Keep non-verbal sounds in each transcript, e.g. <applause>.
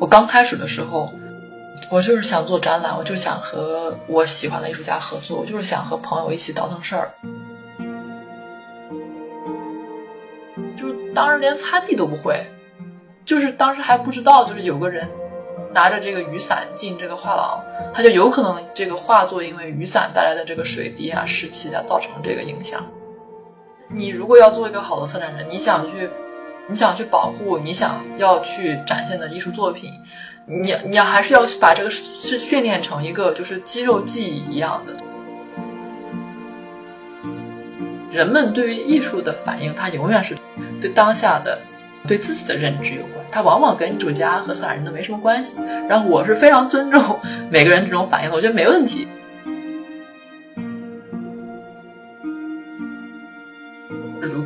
我刚开始的时候，我就是想做展览，我就想和我喜欢的艺术家合作，我就是想和朋友一起倒腾事儿。就是当时连擦地都不会，就是当时还不知道，就是有个人拿着这个雨伞进这个画廊，他就有可能这个画作因为雨伞带来的这个水滴啊、湿气啊造成这个影响。你如果要做一个好的策展人，你想去。你想去保护你想要去展现的艺术作品，你你还是要把这个是训练成一个就是肌肉记忆一样的。人们对于艺术的反应，它永远是对当下的、对自己的认知有关，它往往跟艺术家和策展人都没什么关系。然后我是非常尊重每个人这种反应，我觉得没问题。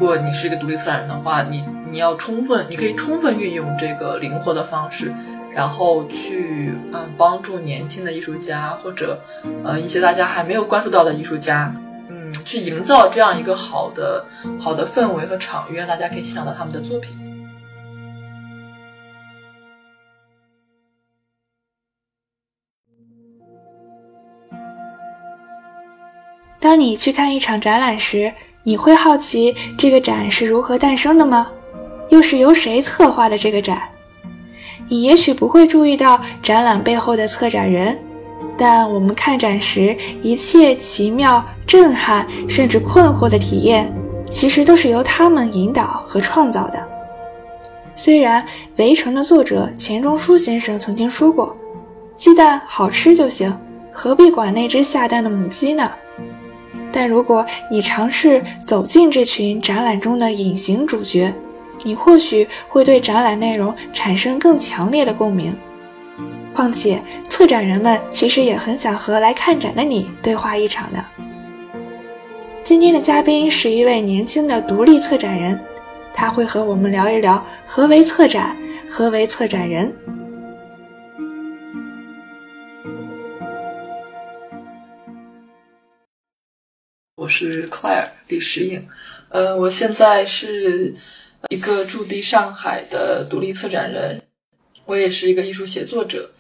如果你是一个独立策展人的话，你。你要充分，你可以充分运用这个灵活的方式，然后去嗯帮助年轻的艺术家或者呃一些大家还没有关注到的艺术家，嗯，去营造这样一个好的好的氛围和场域，让大家可以欣赏到他们的作品。当你去看一场展览时，你会好奇这个展是如何诞生的吗？又是由谁策划的这个展？你也许不会注意到展览背后的策展人，但我们看展时一切奇妙、震撼甚至困惑的体验，其实都是由他们引导和创造的。虽然《围城》的作者钱钟书先生曾经说过：“鸡蛋好吃就行，何必管那只下蛋的母鸡呢？”但如果你尝试走进这群展览中的隐形主角，你或许会对展览内容产生更强烈的共鸣，况且策展人们其实也很想和来看展的你对话一场呢。今天的嘉宾是一位年轻的独立策展人，他会和我们聊一聊何为策展，何为策展人。是 Claire 李石颖，呃，我现在是。一个驻地上海的独立策展人，我也是一个艺术写作者，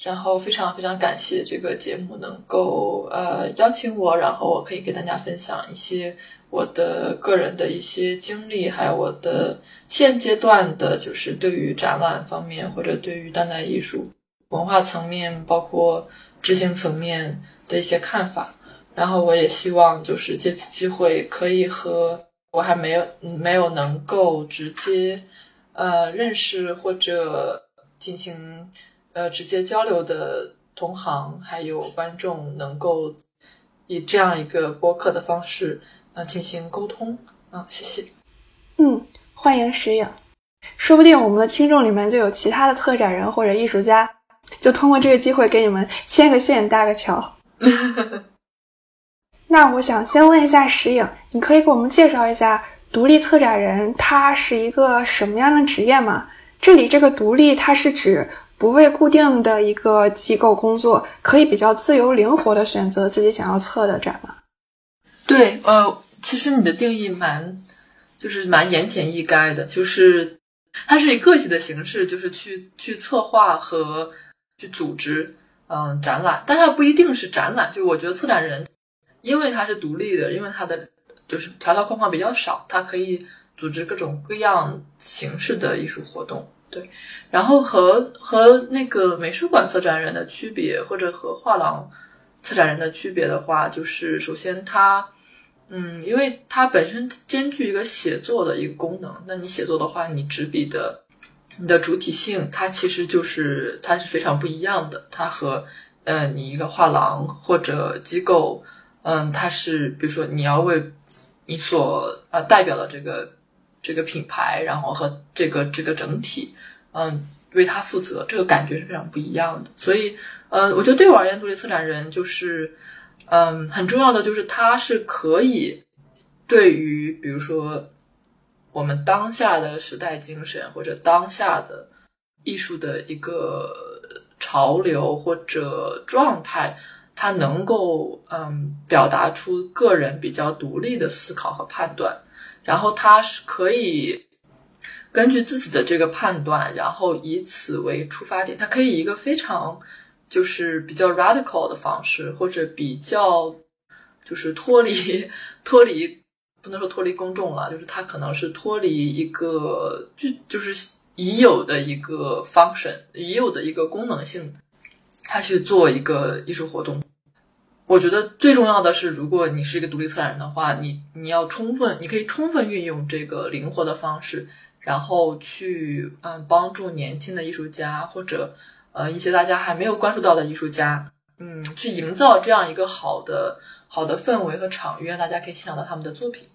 然后非常非常感谢这个节目能够呃邀请我，然后我可以给大家分享一些我的个人的一些经历，还有我的现阶段的，就是对于展览方面或者对于当代艺术文化层面，包括执行层面的一些看法，然后我也希望就是借此机会可以和。我还没有没有能够直接呃认识或者进行呃直接交流的同行还有观众，能够以这样一个播客的方式呃进行沟通啊，谢谢。嗯，欢迎石影，说不定我们的听众里面就有其他的策展人或者艺术家，就通过这个机会给你们牵个线搭个桥。<laughs> 那我想先问一下石影，你可以给我们介绍一下独立策展人他是一个什么样的职业吗？这里这个独立，它是指不为固定的一个机构工作，可以比较自由灵活的选择自己想要策的展吗？对，呃，其实你的定义蛮，就是蛮言简意赅的，就是它是以个体的形式，就是去去策划和去组织，嗯，展览，但它不一定是展览，就我觉得策展人。因为它是独立的，因为它的就是条条框框比较少，它可以组织各种各样形式的艺术活动。对，然后和和那个美术馆策展人的区别，或者和画廊策展人的区别的话，就是首先它，嗯，因为它本身兼具一个写作的一个功能。那你写作的话，你执笔的你的主体性，它其实就是它是非常不一样的。它和呃你一个画廊或者机构。嗯，它是比如说你要为你所呃代表的这个这个品牌，然后和这个这个整体，嗯，为它负责，这个感觉是非常不一样的。所以，呃，我觉得对我而言，独立策展人就是，嗯，很重要的就是他是可以对于比如说我们当下的时代精神或者当下的艺术的一个潮流或者状态。他能够嗯表达出个人比较独立的思考和判断，然后他是可以根据自己的这个判断，然后以此为出发点，他可以一个非常就是比较 radical 的方式，或者比较就是脱离 <laughs> 脱离不能说脱离公众了，就是他可能是脱离一个就就是已有的一个 function，已有的一个功能性，他去做一个艺术活动。我觉得最重要的是，如果你是一个独立策展人的话，你你要充分，你可以充分运用这个灵活的方式，然后去嗯帮助年轻的艺术家或者呃一些大家还没有关注到的艺术家，嗯，去营造这样一个好的好的氛围和场域，让大家可以欣赏到他们的作品。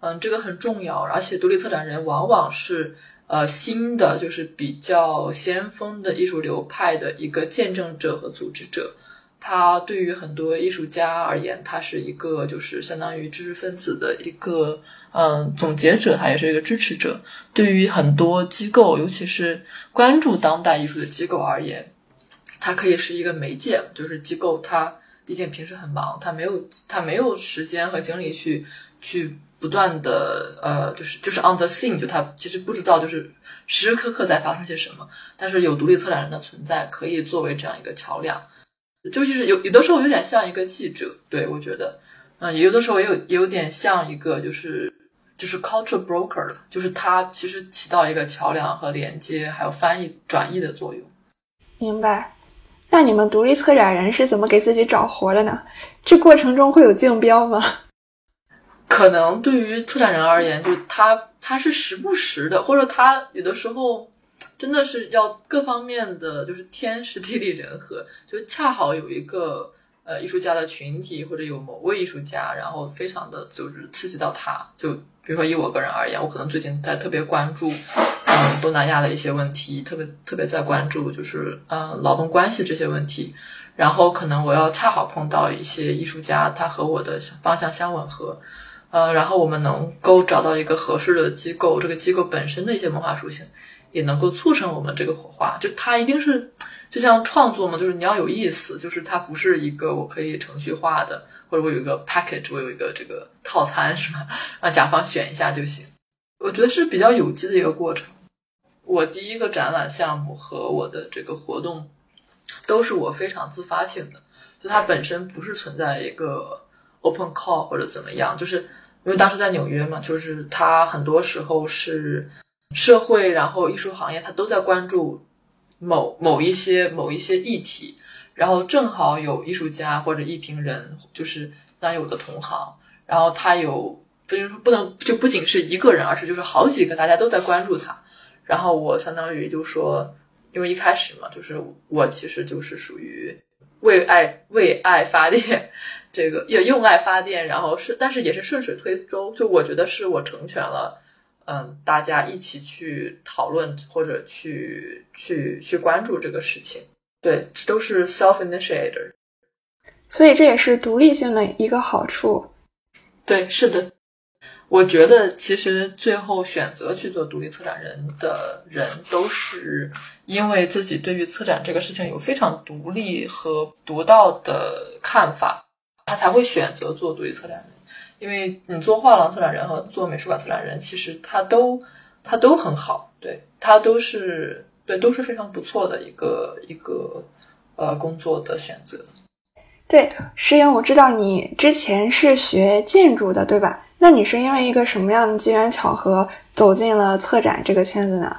嗯，这个很重要，而且独立策展人往往是呃新的，就是比较先锋的艺术流派的一个见证者和组织者。他对于很多艺术家而言，他是一个就是相当于知识分子的一个嗯总结者，他也是一个支持者。对于很多机构，尤其是关注当代艺术的机构而言，他可以是一个媒介。就是机构，他毕竟平时很忙，他没有他没有时间和精力去去不断的呃，就是就是 on the scene，就他其实不知道就是时时刻刻在发生些什么。但是有独立策展人的存在，可以作为这样一个桥梁。就是有有的时候有点像一个记者，对我觉得，嗯，有的时候也有也有点像一个就是就是 culture broker 了，就是它其实起到一个桥梁和连接，还有翻译转译的作用。明白。那你们独立策展人是怎么给自己找活的呢？这过程中会有竞标吗？<laughs> 可能对于策展人而言，就他他是时不时的，或者他有的时候。真的是要各方面的，就是天时地利人和，就恰好有一个呃艺术家的群体，或者有某位艺术家，然后非常的就是刺激到他。就比如说以我个人而言，我可能最近在特别关注嗯东南亚的一些问题，特别特别在关注就是嗯劳动关系这些问题。然后可能我要恰好碰到一些艺术家，他和我的方向相吻合，呃，然后我们能够找到一个合适的机构，这个机构本身的一些文化属性。也能够促成我们这个火花，就它一定是就像创作嘛，就是你要有意思，就是它不是一个我可以程序化的，或者我有一个 package，我有一个这个套餐是吧？让 <laughs> 甲方选一下就行。我觉得是比较有机的一个过程。我第一个展览项目和我的这个活动都是我非常自发性的，就它本身不是存在一个 open call 或者怎么样，就是因为当时在纽约嘛，就是它很多时候是。社会，然后艺术行业，他都在关注某某一些某一些议题，然后正好有艺术家或者艺评人，就是当有的同行，然后他有，不能说不能就不仅是一个人，而是就是好几个，大家都在关注他，然后我相当于就说，因为一开始嘛，就是我其实就是属于为爱为爱发电，这个也用爱发电，然后是但是也是顺水推舟，就我觉得是我成全了。嗯，大家一起去讨论或者去去去关注这个事情，对，这都是 self initiator，所以这也是独立性的一个好处。对，是的，我觉得其实最后选择去做独立策展人的人，都是因为自己对于策展这个事情有非常独立和独到的看法，他才会选择做独立策展人。因为你做画廊策展人和做美术馆策展人，其实他都他都很好，对他都是对都是非常不错的一个一个呃工作的选择。对，石英，我知道你之前是学建筑的，对吧？那你是因为一个什么样的机缘巧合走进了策展这个圈子呢？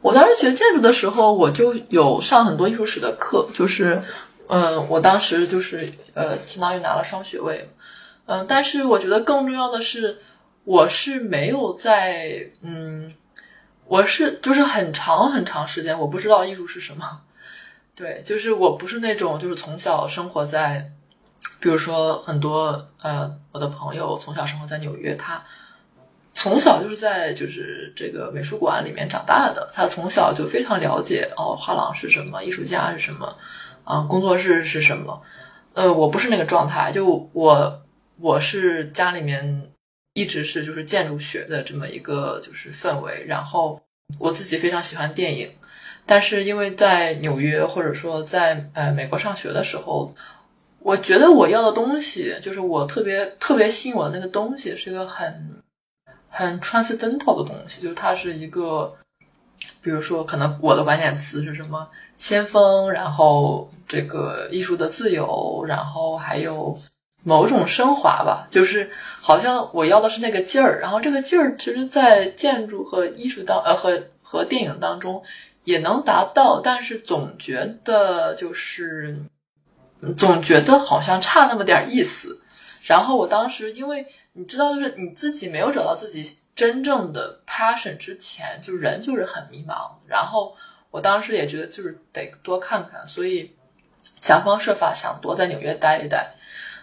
我当时学建筑的时候，我就有上很多艺术史的课，就是嗯，我当时就是呃，相当于拿了双学位。嗯，但是我觉得更重要的是，我是没有在嗯，我是就是很长很长时间我不知道艺术是什么，<laughs> 对，就是我不是那种就是从小生活在，比如说很多呃我的朋友从小生活在纽约，他从小就是在就是这个美术馆里面长大的，他从小就非常了解哦画廊是什么，艺术家是什么，啊工作室是什么，呃我不是那个状态，就我。我是家里面一直是就是建筑学的这么一个就是氛围，然后我自己非常喜欢电影，但是因为在纽约或者说在呃美国上学的时候，我觉得我要的东西就是我特别特别吸引我的那个东西是一个很很 transcendental 的东西，就是它是一个，比如说可能我的关键词是什么先锋，然后这个艺术的自由，然后还有某种升华吧，就是好像我要的是那个劲儿，然后这个劲儿其实，在建筑和艺术当呃和和电影当中也能达到，但是总觉得就是总觉得好像差那么点意思。然后我当时因为你知道，就是你自己没有找到自己真正的 passion 之前，就人就是很迷茫。然后我当时也觉得就是得多看看，所以想方设法想多在纽约待一待。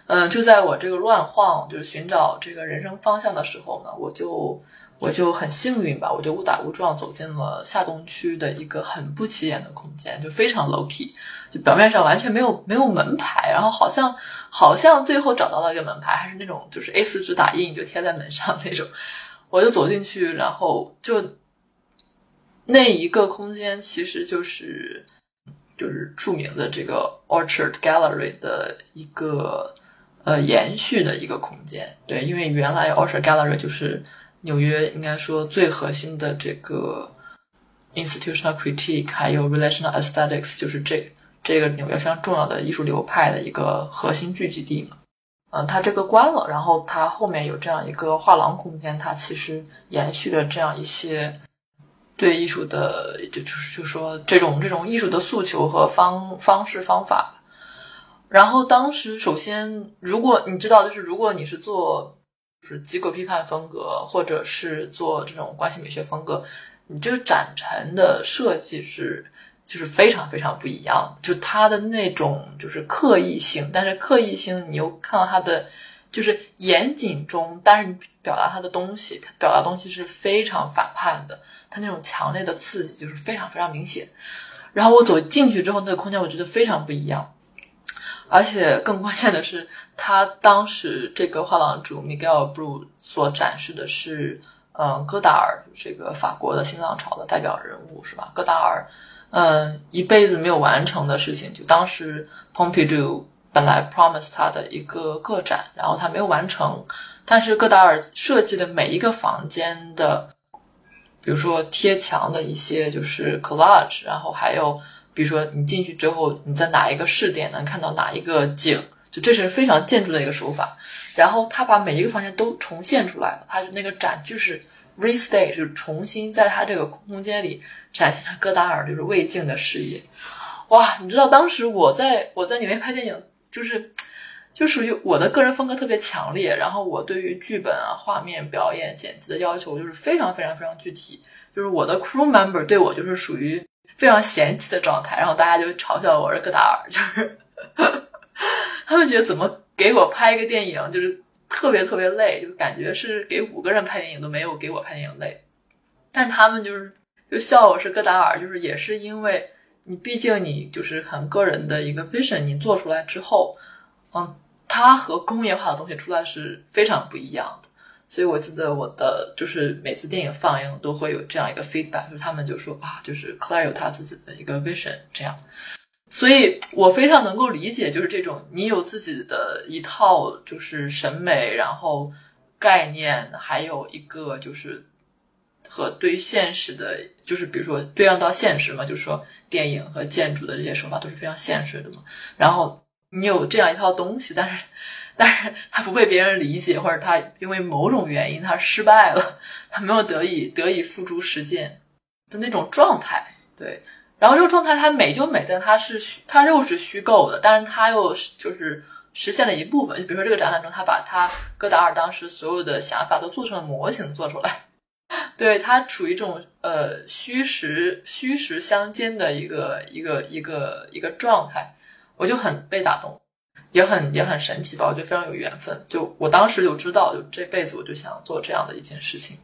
嗯，就在我这个乱晃，就是寻找这个人生方向的时候呢，我就我就很幸运吧，我就误打误撞走进了下东区的一个很不起眼的空间，就非常 low key，就表面上完全没有没有门牌，然后好像好像最后找到了一个门牌，还是那种就是 A 四纸打印就贴在门上那种，我就走进去，然后就那一个空间其实就是就是著名的这个 Orchard Gallery 的一个。呃，延续的一个空间，对，因为原来 Orchard Gallery 就是纽约应该说最核心的这个 institutional critique，还有 relational aesthetics，就是这这个纽约非常重要的艺术流派的一个核心聚集地嘛。嗯，它这个关了，然后它后面有这样一个画廊空间，它其实延续了这样一些对艺术的，就就是就说这种这种艺术的诉求和方方式方法。然后当时，首先，如果你知道，就是如果你是做就是机构批判风格，或者是做这种关系美学风格，你这个展陈的设计是就是非常非常不一样。就它的那种就是刻意性，但是刻意性你又看到它的就是严谨中，但是表达它的东西，表达东西是非常反叛的。它那种强烈的刺激就是非常非常明显。然后我走进去之后，那个空间我觉得非常不一样。而且更关键的是，他当时这个画廊主 Miguel Bru 所展示的是，嗯，戈达尔这个法国的新浪潮的代表人物，是吧？戈达尔，嗯，一辈子没有完成的事情，就当时 Pompidou 本来 promise 他的一个个展，然后他没有完成，但是戈达尔设计的每一个房间的，比如说贴墙的一些就是 collage，然后还有。比如说，你进去之后，你在哪一个视点能看到哪一个景？就这是非常建筑的一个手法。然后他把每一个房间都重现出来了，他那个展就是 restay，就是重新在他这个空间里展现了戈达尔就是未竟的事业。哇，你知道当时我在我在里面拍电影，就是就属于我的个人风格特别强烈，然后我对于剧本啊、画面、表演、剪辑的要求就是非常非常非常具体。就是我的 crew member 对我就是属于。非常嫌弃的状态，然后大家就嘲笑我是戈达尔，就是 <laughs> 他们觉得怎么给我拍一个电影，就是特别特别累，就感觉是给五个人拍电影都没有给我拍电影累。但他们就是就笑我是戈达尔，就是也是因为你毕竟你就是很个人的一个 vision，你做出来之后，嗯，它和工业化的东西出来是非常不一样的。所以我记得我的就是每次电影放映都会有这样一个 feedback，就是他们就说啊，就是 Claire 有他自己的一个 vision 这样，所以我非常能够理解，就是这种你有自己的一套就是审美，然后概念，还有一个就是和对现实的，就是比如说对应到现实嘛，就是说电影和建筑的这些手法都是非常现实的嘛，然后你有这样一套东西，但是。但是他不被别人理解，或者他因为某种原因他失败了，他没有得以得以付诸实践的那种状态。对，然后这个状态它美就美在它是它又是虚构的，但是它又就是实现了一部分。就比如说这个展览中，他把他戈达尔当时所有的想法都做成了模型做出来，<laughs> 对它处于这种呃虚实虚实相间的一个一个一个一个状态，我就很被打动。也很也很神奇吧，我觉得非常有缘分。就我当时就知道，就这辈子我就想做这样的一件事情。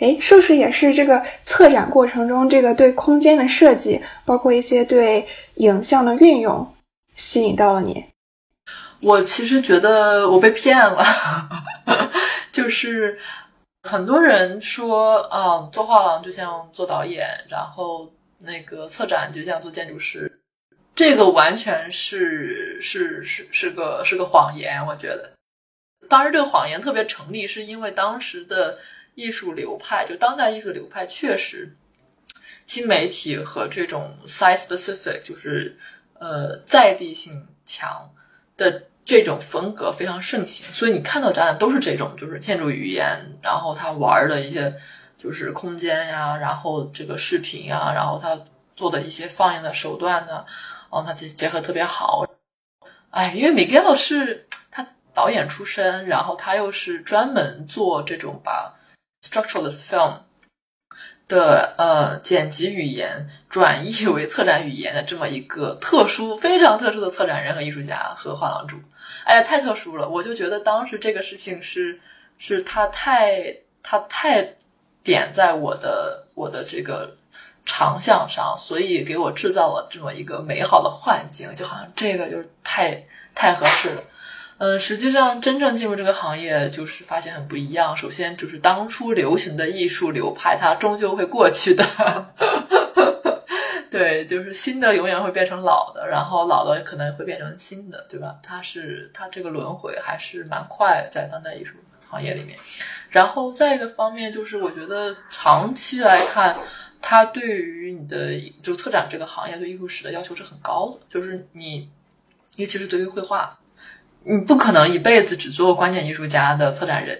哎，是不是也是这个策展过程中，这个对空间的设计，包括一些对影像的运用，吸引到了你？我其实觉得我被骗了，<laughs> 就是很多人说啊，做画廊就像做导演，然后那个策展就像做建筑师。这个完全是是是是个是个谎言，我觉得，当时这个谎言特别成立，是因为当时的艺术流派，就当代艺术流派确实新媒体和这种 site specific，就是呃在地性强的这种风格非常盛行，所以你看到展览都是这种，就是建筑语言，然后他玩的一些就是空间呀，然后这个视频呀，然后他做的一些放映的手段呢，哦，他结结合特别好。哎，因为 Miguel 是他导演出身，然后他又是专门做这种把 structuralist film 的呃剪辑语言转译为策展语言的这么一个特殊、非常特殊的策展人和艺术家和画廊主。哎呀，太特殊了！我就觉得当时这个事情是是他太他太点在我的我的这个长项上，所以给我制造了这么一个美好的幻境，就好像这个就是太太合适了。嗯，实际上真正进入这个行业，就是发现很不一样。首先就是当初流行的艺术流派，它终究会过去的。<laughs> 对，就是新的永远会变成老的，然后老的可能会变成新的，对吧？它是它这个轮回还是蛮快，在当代艺术行业里面。然后再一个方面就是，我觉得长期来看，它对于你的就策展这个行业对艺术史的要求是很高的。就是你，尤其是对于绘画，你不可能一辈子只做关键艺术家的策展人。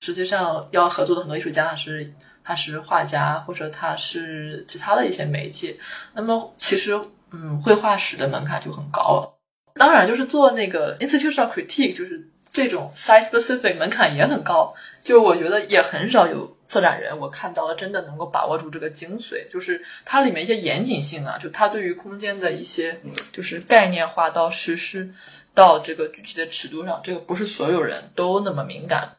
实际上要合作的很多艺术家他是。他是画家，或者他是其他的一些媒介。那么，其实，嗯，绘画史的门槛就很高了。当然，就是做那个 institutional critique，就是这种 site specific 门槛也很高。就我觉得也很少有策展人，我看到了真的能够把握住这个精髓，就是它里面一些严谨性啊，就它对于空间的一些就是概念化到实施到这个具体的尺度上，这个不是所有人都那么敏感。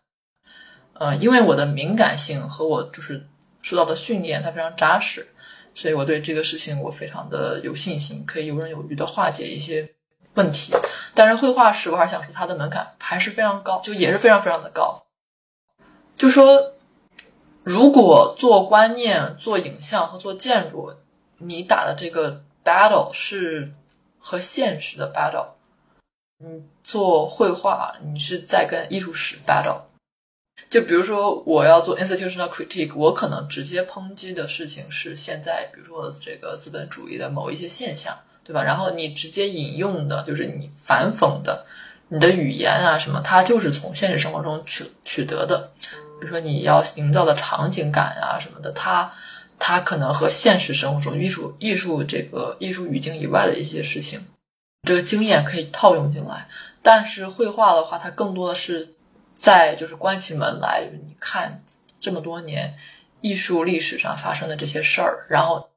呃，因为我的敏感性和我就是受到的训练，它非常扎实，所以我对这个事情我非常的有信心，可以游刃有余的化解一些问题。但是绘画史，我还想说它的门槛还是非常高，就也是非常非常的高。就说如果做观念、做影像和做建筑，你打的这个 battle 是和现实的 battle，你做绘画，你是在跟艺术史 battle。就比如说，我要做 institutional critique，我可能直接抨击的事情是现在，比如说这个资本主义的某一些现象，对吧？然后你直接引用的就是你反讽的，你的语言啊什么，它就是从现实生活中取取得的。比如说你要营造的场景感啊什么的，它它可能和现实生活中艺术艺术这个艺术语境以外的一些事情，这个经验可以套用进来。但是绘画的话，它更多的是。在就是关起门来，你看这么多年艺术历史上发生的这些事儿，然后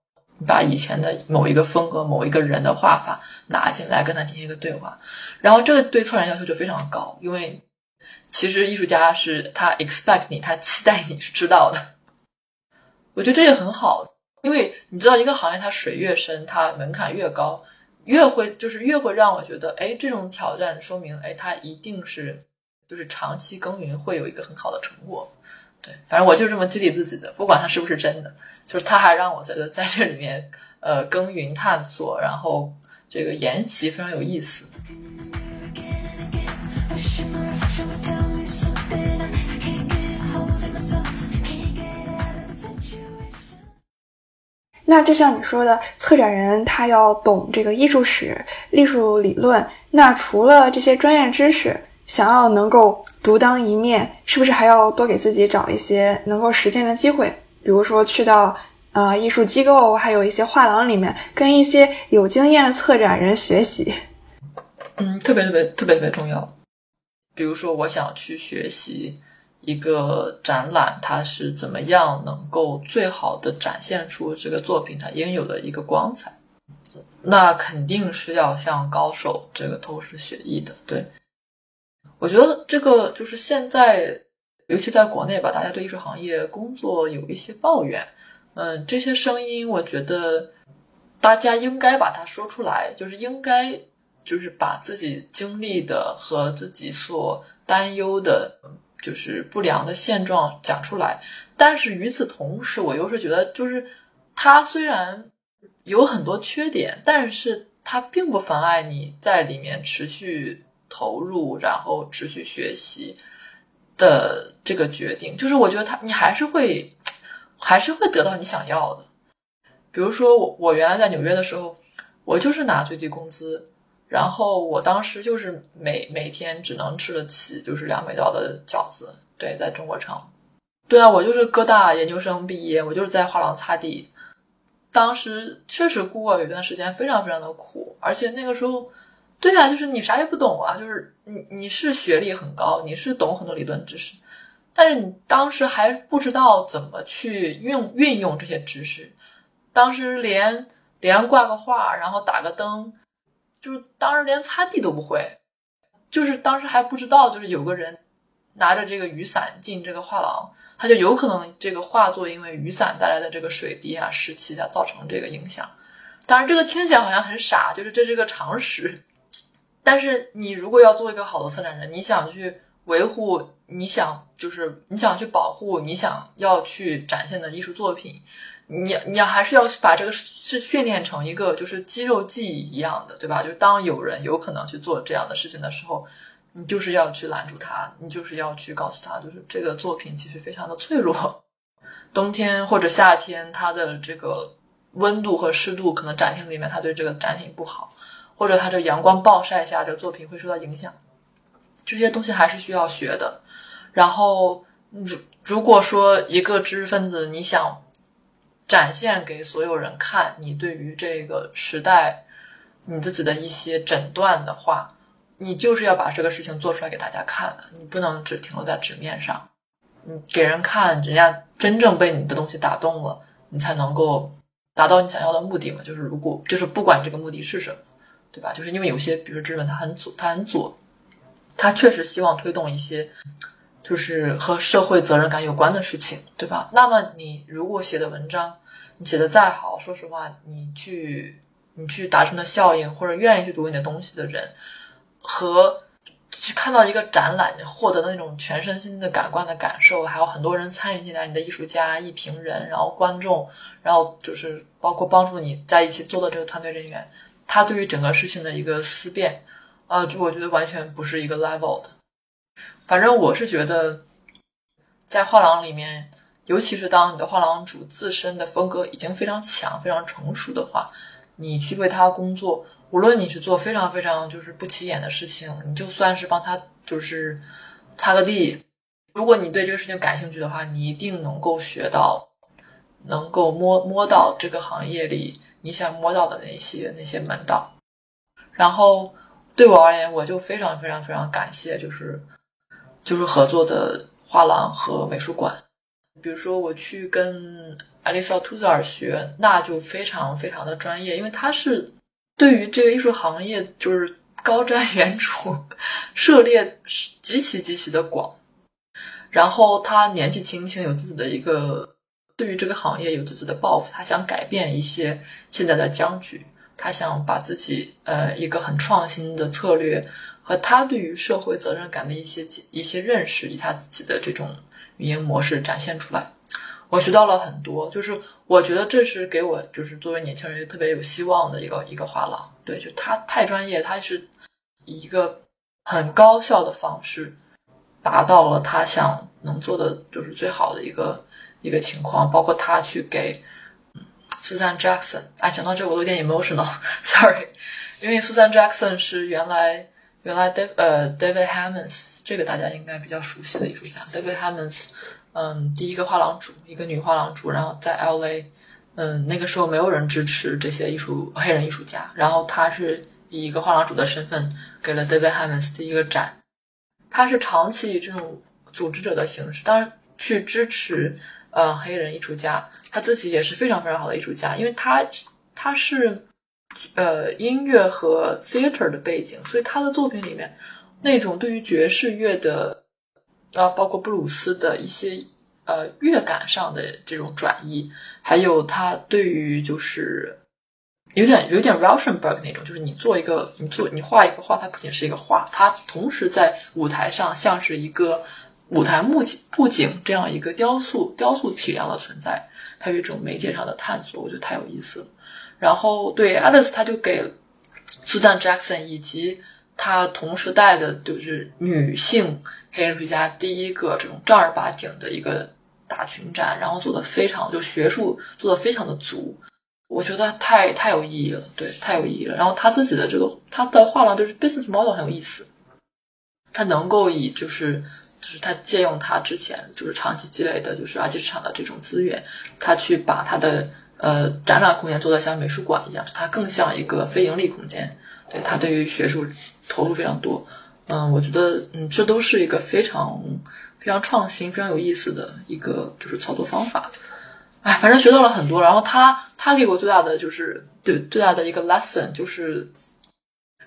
把以前的某一个风格、某一个人的画法拿进来，跟他进行一个对话，然后这个对策然要求就非常高，因为其实艺术家是他 expect 你，他期待你是知道的。<laughs> 我觉得这也很好，因为你知道一个行业它水越深，它门槛越高，越会就是越会让我觉得，哎，这种挑战说明，哎，它一定是。就是长期耕耘会有一个很好的成果，对，反正我就这么激励自己的，不管它是不是真的，就是他还让我在在这里面呃耕耘探索，然后这个研习非常有意思。那就像你说的，策展人他要懂这个艺术史、艺术理论，那除了这些专业知识。想要能够独当一面，是不是还要多给自己找一些能够实践的机会？比如说去到呃艺术机构，还有一些画廊里面，跟一些有经验的策展人学习。嗯，特别特别特别特别重要。比如说，我想去学习一个展览，它是怎么样能够最好的展现出这个作品它应有的一个光彩，那肯定是要向高手这个透视学艺的，对。我觉得这个就是现在，尤其在国内吧，大家对艺术行业工作有一些抱怨。嗯，这些声音，我觉得大家应该把它说出来，就是应该就是把自己经历的和自己所担忧的，就是不良的现状讲出来。但是与此同时，我又是觉得，就是它虽然有很多缺点，但是它并不妨碍你在里面持续。投入，然后持续学习的这个决定，就是我觉得他你还是会还是会得到你想要的。比如说我我原来在纽约的时候，我就是拿最低工资，然后我当时就是每每天只能吃得起就是两美刀的饺子。对，在中国城。对啊，我就是哥大研究生毕业，我就是在画廊擦地。当时确实过有一段时间非常非常的苦，而且那个时候，对啊，就是你啥也不懂啊，就是你你是学历很高，你是懂很多理论知识，但是你当时还不知道怎么去运运用这些知识。当时连连挂个画，然后打个灯，就是当时连擦地都不会，就是当时还不知道，就是有个人拿着这个雨伞进这个画廊，他就有可能这个画作因为雨伞带来的这个水滴啊、湿气啊造成这个影响。当然，这个听起来好像很傻，就是这是个常识。但是你如果要做一个好的策展人，你想去维护，你想就是你想去保护，你想要去展现的艺术作品。你你还是要把这个是训练成一个就是肌肉记忆一样的，对吧？就是当有人有可能去做这样的事情的时候，你就是要去拦住他，你就是要去告诉他，就是这个作品其实非常的脆弱，<laughs> 冬天或者夏天它的这个温度和湿度可能展厅里面它对这个展品不好，或者它这阳光暴晒下这个作品会受到影响，这些东西还是需要学的。然后如如果说一个知识分子你想。展现给所有人看，你对于这个时代你自己的一些诊断的话，你就是要把这个事情做出来给大家看的，你不能只停留在纸面上。你给人看，人家真正被你的东西打动了，你才能够达到你想要的目的嘛。就是如果就是不管这个目的是什么，对吧？就是因为有些，比如说知识分子他很左，他很左，他确实希望推动一些。就是和社会责任感有关的事情，对吧？那么你如果写的文章，你写的再好，说实话，你去你去达成的效应，或者愿意去读你的东西的人，和去看到一个展览获得的那种全身心的感官的感受，还有很多人参与进来，你的艺术家、艺评人，然后观众，然后就是包括帮助你在一起做的这个团队人员，他对于整个事情的一个思辨，呃，就我觉得完全不是一个 level 的。反正我是觉得，在画廊里面，尤其是当你的画廊主自身的风格已经非常强、非常成熟的话，你去为他工作，无论你是做非常非常就是不起眼的事情，你就算是帮他就是擦个地，如果你对这个事情感兴趣的话，你一定能够学到，能够摸摸到这个行业里你想摸到的那些那些门道。然后对我而言，我就非常非常非常感谢，就是。就是合作的画廊和美术馆，比如说我去跟 Alisa Tuzar 学，那就非常非常的专业，因为他是对于这个艺术行业就是高瞻 <laughs> 远瞩，涉猎极其极其的广。然后他年纪轻轻，有自己的一个对于这个行业有自己的抱负，他想改变一些现在的僵局，他想把自己呃一个很创新的策略。和他对于社会责任感的一些一些认识，以他自己的这种语言模式展现出来，我学到了很多。就是我觉得这是给我，就是作为年轻人特别有希望的一个一个画廊。对，就他太专业，他是以一个很高效的方式达到了他想能做的就是最好的一个一个情况。包括他去给 Susan Jackson，哎，讲到这我有点 emotional，sorry，<laughs> 因为 Susan Jackson 是原来。原来 David 呃 David Hammons 这个大家应该比较熟悉的艺术家 David Hammons，嗯，第一个画廊主，一个女画廊主，然后在 LA，嗯，那个时候没有人支持这些艺术黑人艺术家，然后他是以一个画廊主的身份给了 David Hammons 第一个展，他是长期以这种组织者的形式，当然去支持呃黑人艺术家，他自己也是非常非常好的艺术家，因为他他是。呃，音乐和 theater 的背景，所以他的作品里面那种对于爵士乐的，啊，包括布鲁斯的一些呃乐感上的这种转移，还有他对于就是有点有点 Rauschenberg 那种，就是你做一个你做你画一个画，它不仅是一个画，它同时在舞台上像是一个舞台幕景布景这样一个雕塑雕塑体量的存在，它有一种媒介上的探索，我觉得太有意思了。然后对 Alice，他就给 Susan Jackson 以及她同时代的就是女性黑人艺术家第一个这种正儿八经的一个大群展，然后做的非常就学术做的非常的足，我觉得太太有意义了，对，太有意义了。然后他自己的这个他的画廊就是 business model 很有意思，他能够以就是就是他借用他之前就是长期积累的就是二级市场的这种资源，他去把他的呃展览空间做的像美术馆一样，它更像一个非盈利空间。对它对于学术投入非常多，嗯，我觉得嗯这都是一个非常非常创新、非常有意思的一个就是操作方法。哎，反正学到了很多。然后他他给我最大的就是对最大的一个 lesson 就是，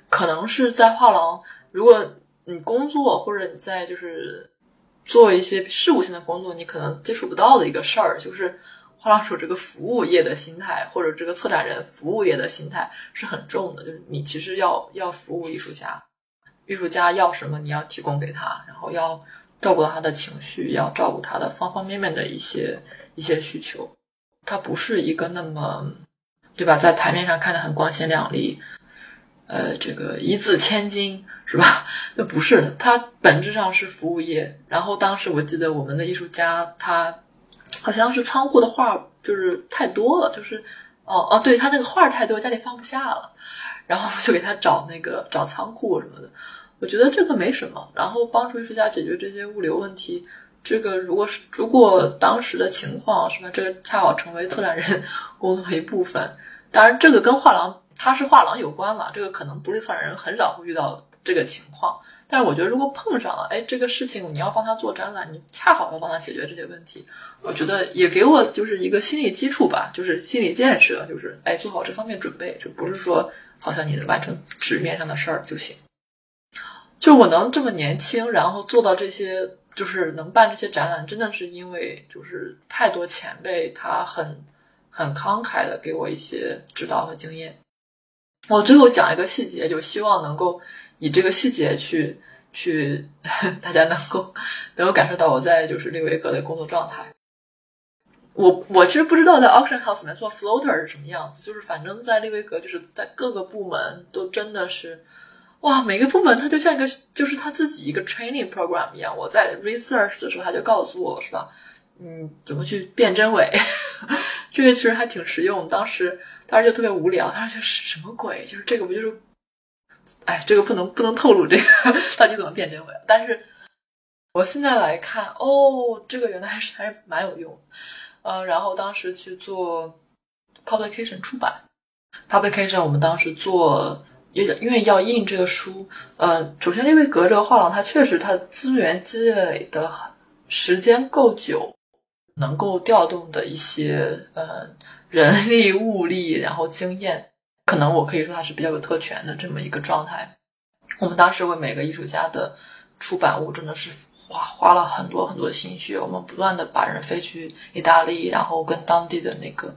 可能是在画廊，如果你工作或者你在就是做一些事务性的工作，你可能接触不到的一个事儿，就是画廊主这个服务业的心态，或者这个策展人服务业的心态是很重的。就是你其实要要服务艺术家，艺术家要什么你要提供给他，然后要照顾到他的情绪，要照顾他的方方面面的一些。一些需求，他不是一个那么，对吧？在台面上看的很光鲜亮丽，呃，这个一字千金是吧？<laughs> 那不是的，它本质上是服务业。然后当时我记得我们的艺术家，他好像是仓库的画就是太多了，就是哦哦，对他那个画太多，家里放不下了，然后就给他找那个找仓库什么的。我觉得这个没什么，然后帮助艺术家解决这些物流问题。这个如果是如果当时的情况是吧？这个恰好成为策展人 <laughs> 工作一部分。当然，这个跟画廊他是画廊有关了。这个可能独立策展人很少会遇到这个情况。但是我觉得，如果碰上了，哎，这个事情你要帮他做展览，你恰好要帮他解决这些问题，我觉得也给我就是一个心理基础吧，就是心理建设，就是哎，做好这方面准备，就不是说好像你完成纸面上的事儿就行。就我能这么年轻，然后做到这些。就是能办这些展览，真的是因为就是太多前辈他很很慷慨的给我一些指导和经验。我最后讲一个细节，就希望能够以这个细节去去 <laughs> 大家能够能够感受到我在就是利维格的工作状态。我我其实不知道在 auction house 里面做 floater 是什么样子，就是反正在利维格就是在各个部门都真的是。哇，每个部门它就像一个，就是他自己一个 training program 一样。我在 research 的时候，他就告诉我，是吧？嗯，怎么去辨真伪？<laughs> 这个其实还挺实用。当时当时就特别无聊，当时就是什么鬼？就是这个不就是？哎，这个不能不能透露这个 <laughs> 到底怎么辨真伪。但是我现在来看，哦，这个原来还是还是蛮有用。呃，然后当时去做 publication 出版 publication，我们当时做。也因为要印这个书，呃，首先因为隔这个画廊，它确实它资源积累的时间够久，能够调动的一些呃人力物力，然后经验，可能我可以说它是比较有特权的这么一个状态。我们当时为每个艺术家的出版物真的是花花了很多很多心血，我们不断的把人飞去意大利，然后跟当地的那个。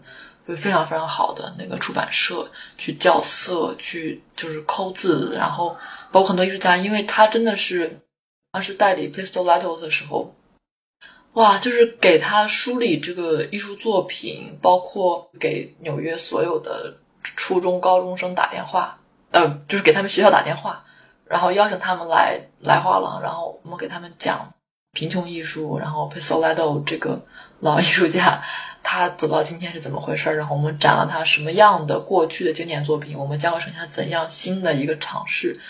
就非常非常好的那个出版社去校色，去就是抠字，然后包括很多艺术家，因为他真的是当时代理 Pistoletto 的时候，哇，就是给他梳理这个艺术作品，包括给纽约所有的初中高中生打电话，呃，就是给他们学校打电话，然后邀请他们来来画廊，然后我们给他们讲贫穷艺术，然后 Pistoletto 这个老艺术家。他走到今天是怎么回事？然后我们展了他什么样的过去的经典作品？我们将会剩下怎样新的一个尝试？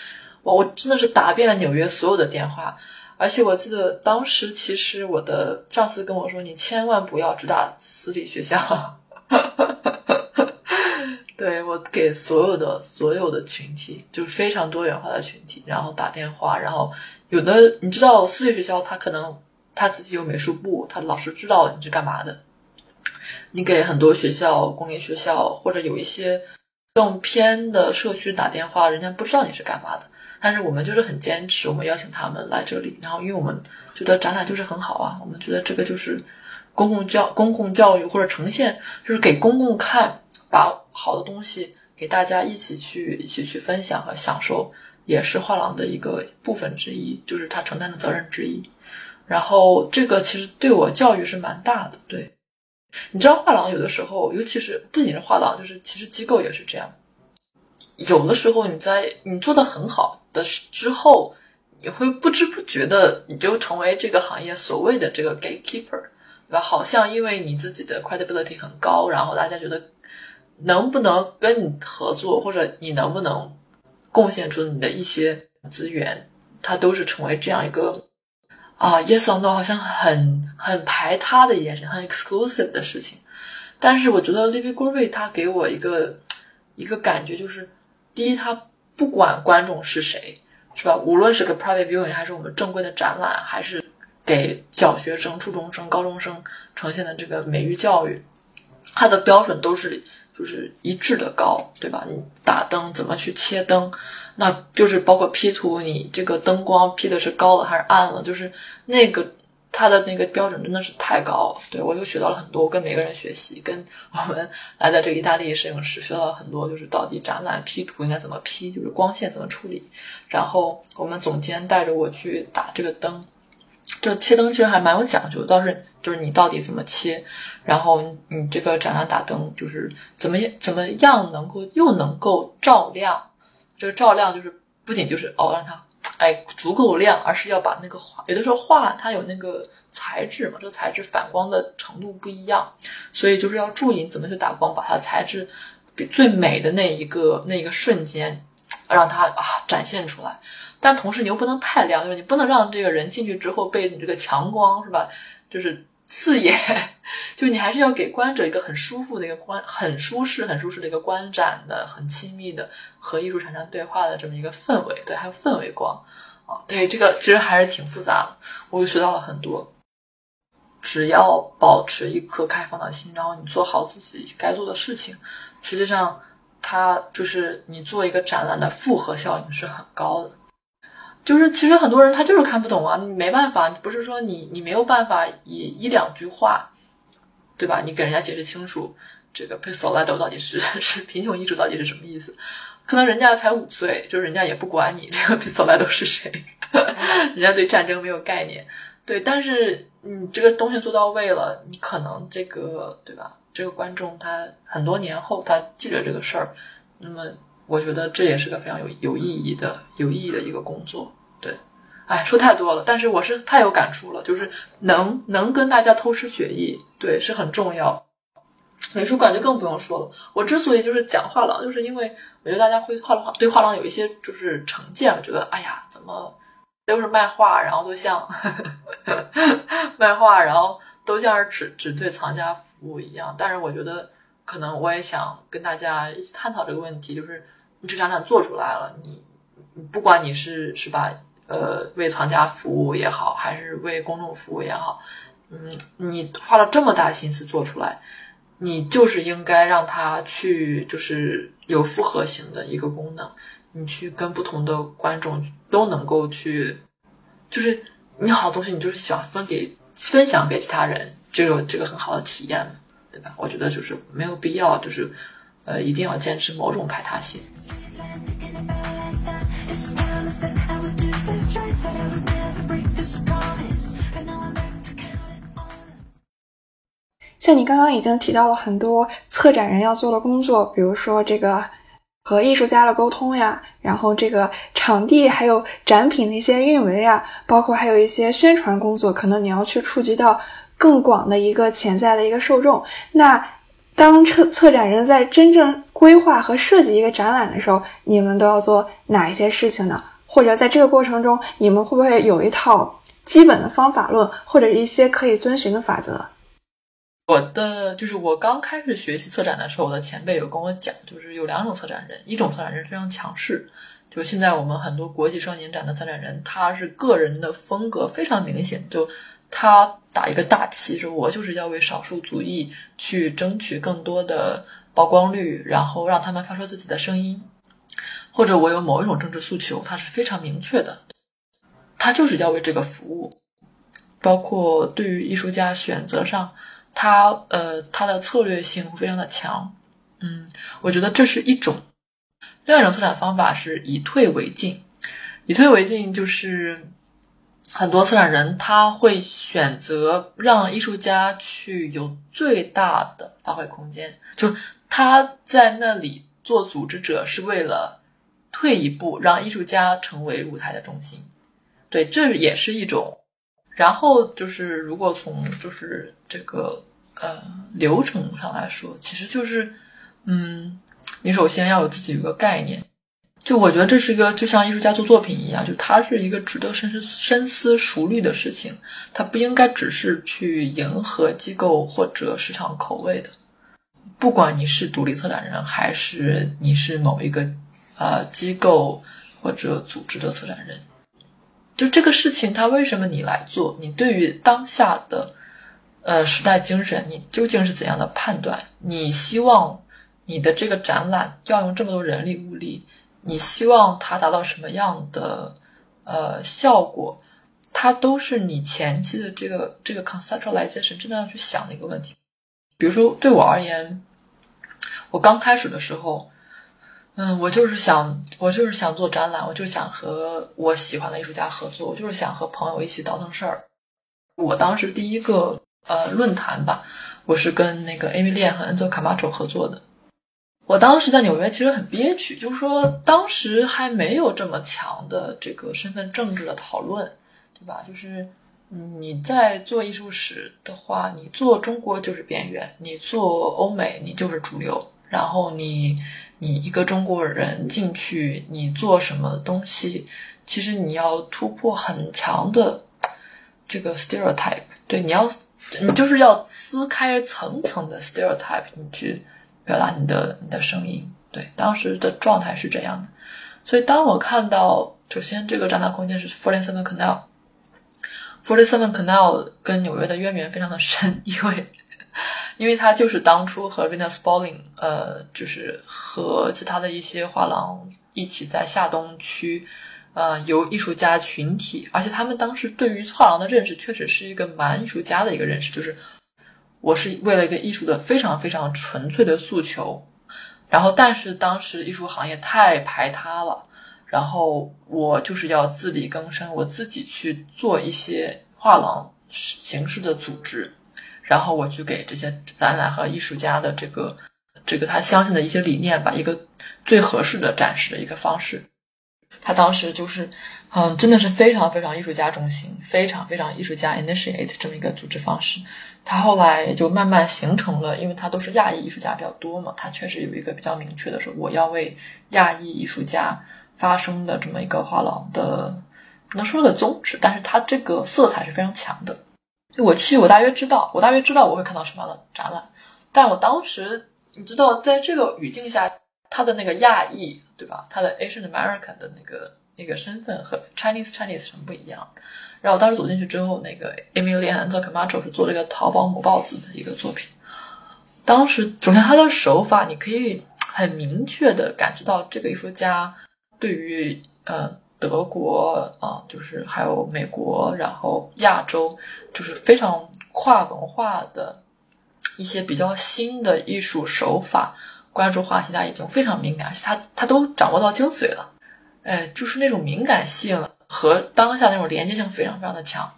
哇，我真的是打遍了纽约所有的电话，而且我记得当时其实我的上司跟我说：“你千万不要只打私立学校。”对我给所有的所有的群体，就是非常多元化的群体，然后打电话，然后有的你知道私立学校他可能他自己有美术部，他老师知道你是干嘛的。你给很多学校、公立学校或者有一些更偏的社区打电话，人家不知道你是干嘛的。但是我们就是很坚持，我们邀请他们来这里。然后，因为我们觉得展览就是很好啊，我们觉得这个就是公共教、公共教育或者呈现，就是给公共看，把好的东西给大家一起去、一起去分享和享受，也是画廊的一个部分之一，就是他承担的责任之一。然后，这个其实对我教育是蛮大的，对。你知道画廊有的时候，尤其是不仅是画廊，就是其实机构也是这样。有的时候你在你做的很好的之后，你会不知不觉的你就成为这个行业所谓的这个 gatekeeper，对吧？好像因为你自己的 credibility 很高，然后大家觉得能不能跟你合作，或者你能不能贡献出你的一些资源，它都是成为这样一个啊 yes or no，好像很很排他的一件事情，很 exclusive 的事情。但是我觉得 Libby Gray 他给我一个一个感觉就是。第一，他不管观众是谁，是吧？无论是个 private viewing，还是我们正规的展览，还是给小学生、初中生、高中生呈现的这个美育教育，它的标准都是就是一致的高，对吧？你打灯怎么去切灯，那就是包括 P 图，你这个灯光 P 的是高了还是暗了，就是那个。他的那个标准真的是太高了，对我又学到了很多。我跟每个人学习，跟我们来的这个意大利摄影师学到了很多，就是到底展览 P 图应该怎么 P，就是光线怎么处理。然后我们总监带着我去打这个灯，这切灯其实还蛮有讲究，倒是就是你到底怎么切，然后你这个展览打灯就是怎么怎么样能够又能够照亮，这个照亮就是不仅就是哦让它。哎，足够亮，而是要把那个画，有的时候画它有那个材质嘛，这个材质反光的程度不一样，所以就是要注意怎么去打光，把它材质最美的那一个 <tsk> 那一个瞬间，让它啊展现出来。但同时你又不能太亮，就是你不能让这个人进去之后被你这个强光是吧？就是。刺眼，<laughs> 就你还是要给观者一个很舒服的一个观，很舒适、很舒适的一个观展的、很亲密的和艺术产生对话的这么一个氛围。对，还有氛围光啊，对这个其实还是挺复杂的，我又学到了很多。只要保持一颗开放的心，然后你做好自己该做的事情，实际上它就是你做一个展览的复合效应是很高的。就是其实很多人他就是看不懂啊，你没办法，不是说你你没有办法以一两句话，对吧？你给人家解释清楚这个 p i s o l a d o 到底是是贫穷艺术到底是什么意思？可能人家才五岁，就是人家也不管你这个 p i s o l a d o 是谁，人家对战争没有概念。对，但是你这个东西做到位了，你可能这个对吧？这个观众他很多年后他记着这个事儿，那么我觉得这也是个非常有有意义的有意义的一个工作。哎，说太多了，但是我是太有感触了，就是能能跟大家偷师学艺，对，是很重要。美术馆就更不用说了。我之所以就是讲画廊，就是因为我觉得大家会画廊对画廊有一些就是成见，我觉得哎呀，怎么都是卖画，然后都像 <laughs> 卖画，然后都像是只只对藏家服务一样。但是我觉得，可能我也想跟大家一起探讨这个问题，就是你这展览做出来了，你不管你是是吧？呃，为藏家服务也好，还是为公众服务也好，嗯，你花了这么大心思做出来，你就是应该让它去，就是有复合型的一个功能，你去跟不同的观众都能够去，就是你好的东西，你就是想分给分享给其他人，这个这个很好的体验，对吧？我觉得就是没有必要，就是呃，一定要坚持某种排他性。像你刚刚已经提到了很多策展人要做的工作，比如说这个和艺术家的沟通呀，然后这个场地还有展品的一些运维啊，包括还有一些宣传工作，可能你要去触及到更广的一个潜在的一个受众。那当策策展人在真正规划和设计一个展览的时候，你们都要做哪一些事情呢？或者在这个过程中，你们会不会有一套基本的方法论，或者一些可以遵循的法则？我的就是我刚开始学习策展的时候，我的前辈有跟我讲，就是有两种策展人，一种策展人非常强势，就现在我们很多国际双年展的策展人，他是个人的风格非常明显，就他打一个大旗，说我就是要为少数族裔去争取更多的曝光率，然后让他们发出自己的声音。或者我有某一种政治诉求，它是非常明确的，他就是要为这个服务。包括对于艺术家选择上，他呃他的策略性非常的强。嗯，我觉得这是一种。另外一种策展方法是以退为进，以退为进就是很多策展人他会选择让艺术家去有最大的发挥空间，就他在那里。做组织者是为了退一步，让艺术家成为舞台的中心。对，这也是一种。然后就是，如果从就是这个呃流程上来说，其实就是，嗯，你首先要有自己一个概念。就我觉得这是一个，就像艺术家做作品一样，就它是一个值得深思深思熟虑的事情。它不应该只是去迎合机构或者市场口味的。不管你是独立策展人，还是你是某一个呃机构或者组织的策展人，就这个事情，它为什么你来做？你对于当下的呃时代精神，你究竟是怎样的判断？你希望你的这个展览要用这么多人力物力？你希望它达到什么样的呃效果？它都是你前期的这个这个 conceptualization 真的要去想的一个问题。比如说对我而言，我刚开始的时候，嗯，我就是想我就是想做展览，我就是想和我喜欢的艺术家合作，我就是想和朋友一起倒腾事儿。我当时第一个呃论坛吧，我是跟那个 Amy Lian 和 Enzo Camacho 合作的。我当时在纽约其实很憋屈，就是说当时还没有这么强的这个身份政治的讨论，对吧？就是你在做艺术史的话，你做中国就是边缘，你做欧美你就是主流。然后你你一个中国人进去，你做什么东西，其实你要突破很强的这个 stereotype，对，你要你就是要撕开层层的 stereotype，你去。表达你的你的声音，对当时的状态是这样的，所以当我看到，首先这个展览空间是 Forty Seven Canal，Forty Seven Canal 跟纽约的渊源非常的深，因为因为他就是当初和 Venus Spalding，呃，就是和其他的一些画廊一起在下东区，呃，由艺术家群体，而且他们当时对于画廊的认识确实是一个蛮艺术家的一个认识，就是。我是为了一个艺术的非常非常纯粹的诉求，然后但是当时艺术行业太排他了，然后我就是要自力更生，我自己去做一些画廊形式的组织，然后我去给这些展览和艺术家的这个这个他相信的一些理念，把一个最合适的展示的一个方式。他当时就是，嗯，真的是非常非常艺术家中心，非常非常艺术家 initiate 这么一个组织方式。他后来就慢慢形成了，因为他都是亚裔艺术家比较多嘛，他确实有一个比较明确的说，我要为亚裔艺术家发声的这么一个画廊的，不能说的宗旨，但是他这个色彩是非常强的。我去，我大约知道，我大约知道我会看到什么样的展览，但我当时你知道，在这个语境下，他的那个亚裔。对吧？他的 Asian American 的那个那个身份和 Chinese Chinese 什么不一样？然后我当时走进去之后，那个 Emilian z o Camacho 是做了一个淘宝母豹子的一个作品。当时首先他的手法，你可以很明确的感知到这个艺术家对于呃德国啊，就是还有美国，然后亚洲，就是非常跨文化的一些比较新的艺术手法。关注话题，他已经非常敏感，他他都掌握到精髓了，哎，就是那种敏感性和当下那种连接性非常非常的强。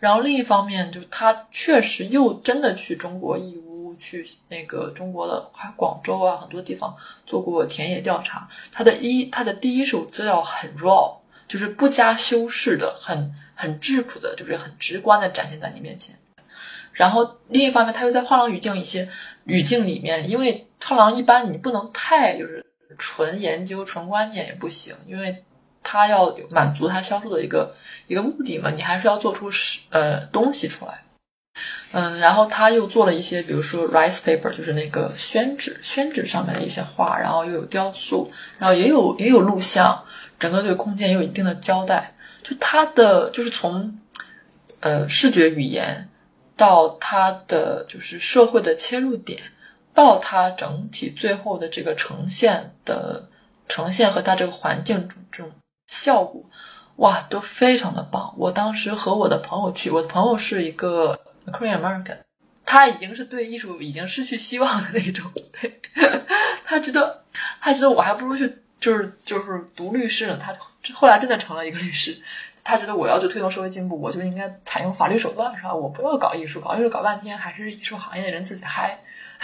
然后另一方面，就他确实又真的去中国义乌，去那个中国的广州啊很多地方做过田野调查。他的一他的第一手资料很 raw，就是不加修饰的，很很质朴的，就是很直观的展现在你面前。然后另一方面，他又在画廊语境一些。语境里面，因为画廊一般你不能太就是纯研究、纯观念也不行，因为他要满足他销售的一个一个目的嘛，你还是要做出是呃东西出来。嗯，然后他又做了一些，比如说 rice paper，就是那个宣纸，宣纸上面的一些画，然后又有雕塑，然后也有也有录像，整个对空间也有一定的交代。就它的就是从呃视觉语言。到它的就是社会的切入点，到它整体最后的这个呈现的呈现和它这个环境这种效果，哇，都非常的棒。我当时和我的朋友去，我的朋友是一个 The Korean American，他已经是对艺术已经失去希望的那种，<laughs> 对他觉得他觉得我还不如去就是就是读律师呢。他后来真的成了一个律师。他觉得我要去推动社会进步，我就应该采用法律手段，是吧？我不要搞艺术，搞艺术搞半天还是艺术行业的人自己嗨。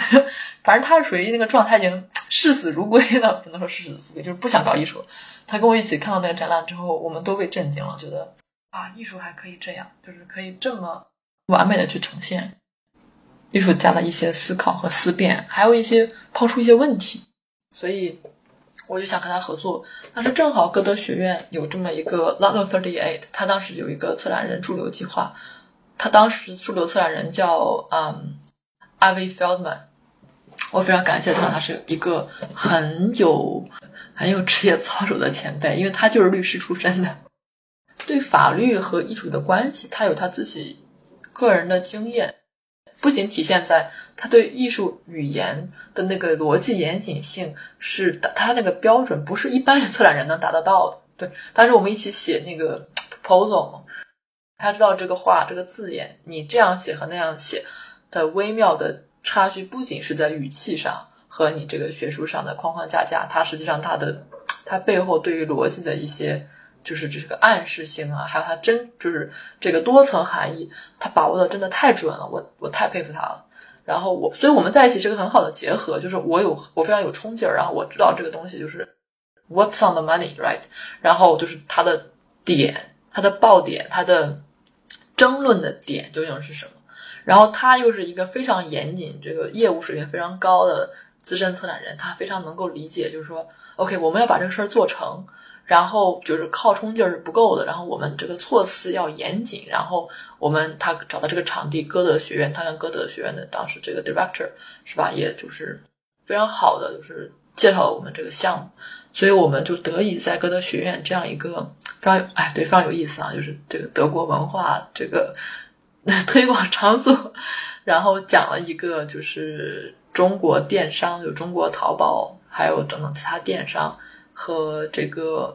<laughs> 反正他是属于那个状态，已经视死如归的，不能说视死如归，就是不想搞艺术。他跟我一起看到那个展览之后，我们都被震惊了，觉得啊，艺术还可以这样，就是可以这么完美的去呈现艺术家的一些思考和思辨，还有一些抛出一些问题。所以我就想和他合作。但是正好歌德学院有这么一个 Lot of Thirty Eight，他当时有一个策展人驻留计划，他当时驻留策展人叫嗯。Avi Feldman，我非常感谢他，他是一个很有很有职业操守的前辈，因为他就是律师出身的，对法律和艺术的关系，他有他自己个人的经验，不仅体现在他对艺术语言的那个逻辑严谨性是他那个标准不是一般的策展人能达得到的。对，当时我们一起写那个 proposal 嘛，他知道这个话这个字眼，你这样写和那样写。的微妙的差距不仅是在语气上和你这个学术上的框框架架，它实际上它的它背后对于逻辑的一些就是这个暗示性啊，还有它真就是这个多层含义，它把握的真的太准了，我我太佩服他了。然后我，所以我们在一起是个很好的结合，就是我有我非常有冲劲儿，然后我知道这个东西就是 what's on the money，right？然后就是它的点，它的爆点，它的争论的点究竟是什么？然后他又是一个非常严谨、这个业务水平非常高的资深策展人，他非常能够理解，就是说，OK，我们要把这个事儿做成，然后就是靠冲劲儿是不够的，然后我们这个措辞要严谨，然后我们他找到这个场地，歌德学院，他跟歌德学院的当时这个 director 是吧，也就是非常好的，就是介绍了我们这个项目，所以我们就得以在歌德学院这样一个非常哎对非常有意思啊，就是这个德国文化这个。<laughs> 推广场所，然后讲了一个就是中国电商，有中国淘宝，还有等等其他电商和这个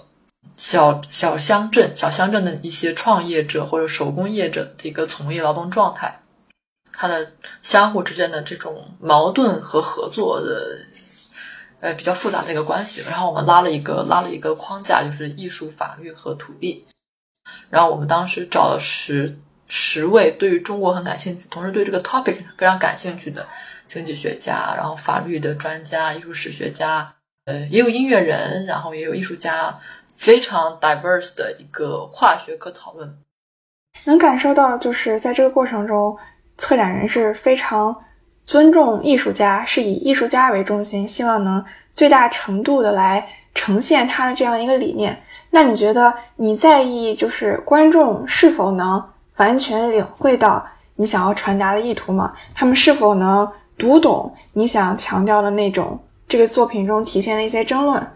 小小乡镇、小乡镇的一些创业者或者手工业者的一个从业劳动状态，它的相互之间的这种矛盾和合作的，呃比较复杂的一个关系。然后我们拉了一个拉了一个框架，就是艺术、法律和土地。然后我们当时找了十。十位对于中国很感兴趣，同时对这个 topic 非常感兴趣的经济学家，然后法律的专家、艺术史学家，呃，也有音乐人，然后也有艺术家，非常 diverse 的一个跨学科讨论。能感受到，就是在这个过程中，策展人是非常尊重艺术家，是以艺术家为中心，希望能最大程度的来呈现他的这样一个理念。那你觉得你在意，就是观众是否能？完全领会到你想要传达的意图吗？他们是否能读懂你想强调的那种这个作品中体现的一些争论？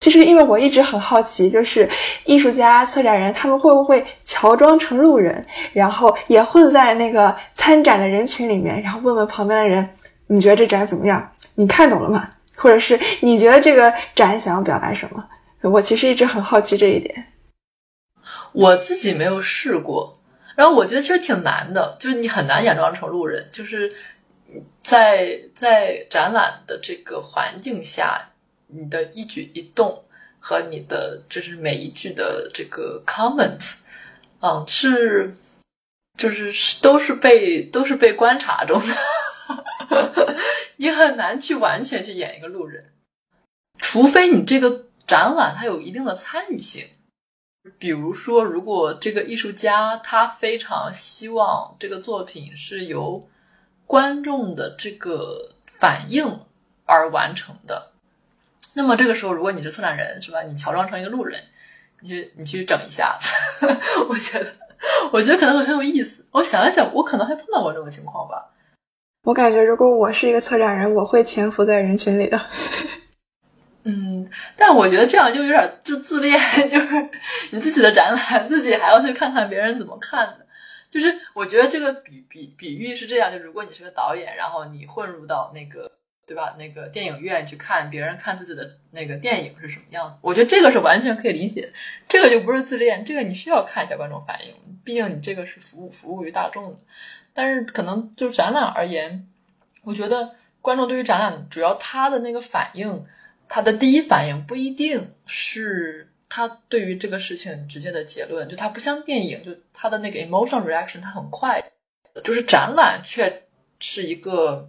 其实，因为我一直很好奇，就是艺术家、策展人他们会不会乔装成路人，然后也混在那个参展的人群里面，然后问问旁边的人：“你觉得这展怎么样？你看懂了吗？”或者是你觉得这个展想要表达什么？我其实一直很好奇这一点。我自己没有试过。然后我觉得其实挺难的，就是你很难佯装成路人，就是在在展览的这个环境下，你的一举一动和你的就是每一句的这个 comment，嗯，是就是是都是被都是被观察中的，<laughs> 你很难去完全去演一个路人，除非你这个展览它有一定的参与性。比如说，如果这个艺术家他非常希望这个作品是由观众的这个反应而完成的，那么这个时候，如果你是策展人，是吧？你乔装成一个路人，你去你去整一下，<laughs> 我觉得，我觉得可能会很有意思。我想一想，我可能还碰到过这种情况吧。我感觉，如果我是一个策展人，我会潜伏在人群里的。嗯，但我觉得这样就有点就自恋，就是你自己的展览，自己还要去看看别人怎么看的。就是我觉得这个比比比喻是这样，就如果你是个导演，然后你混入到那个对吧，那个电影院去看别人看自己的那个电影是什么样子，我觉得这个是完全可以理解。这个就不是自恋，这个你需要看一下观众反应，毕竟你这个是服务服务于大众的。但是可能就展览而言，我觉得观众对于展览主要他的那个反应。他的第一反应不一定是他对于这个事情直接的结论，就他不像电影，就他的那个 emotional reaction，他很快，就是展览却是一个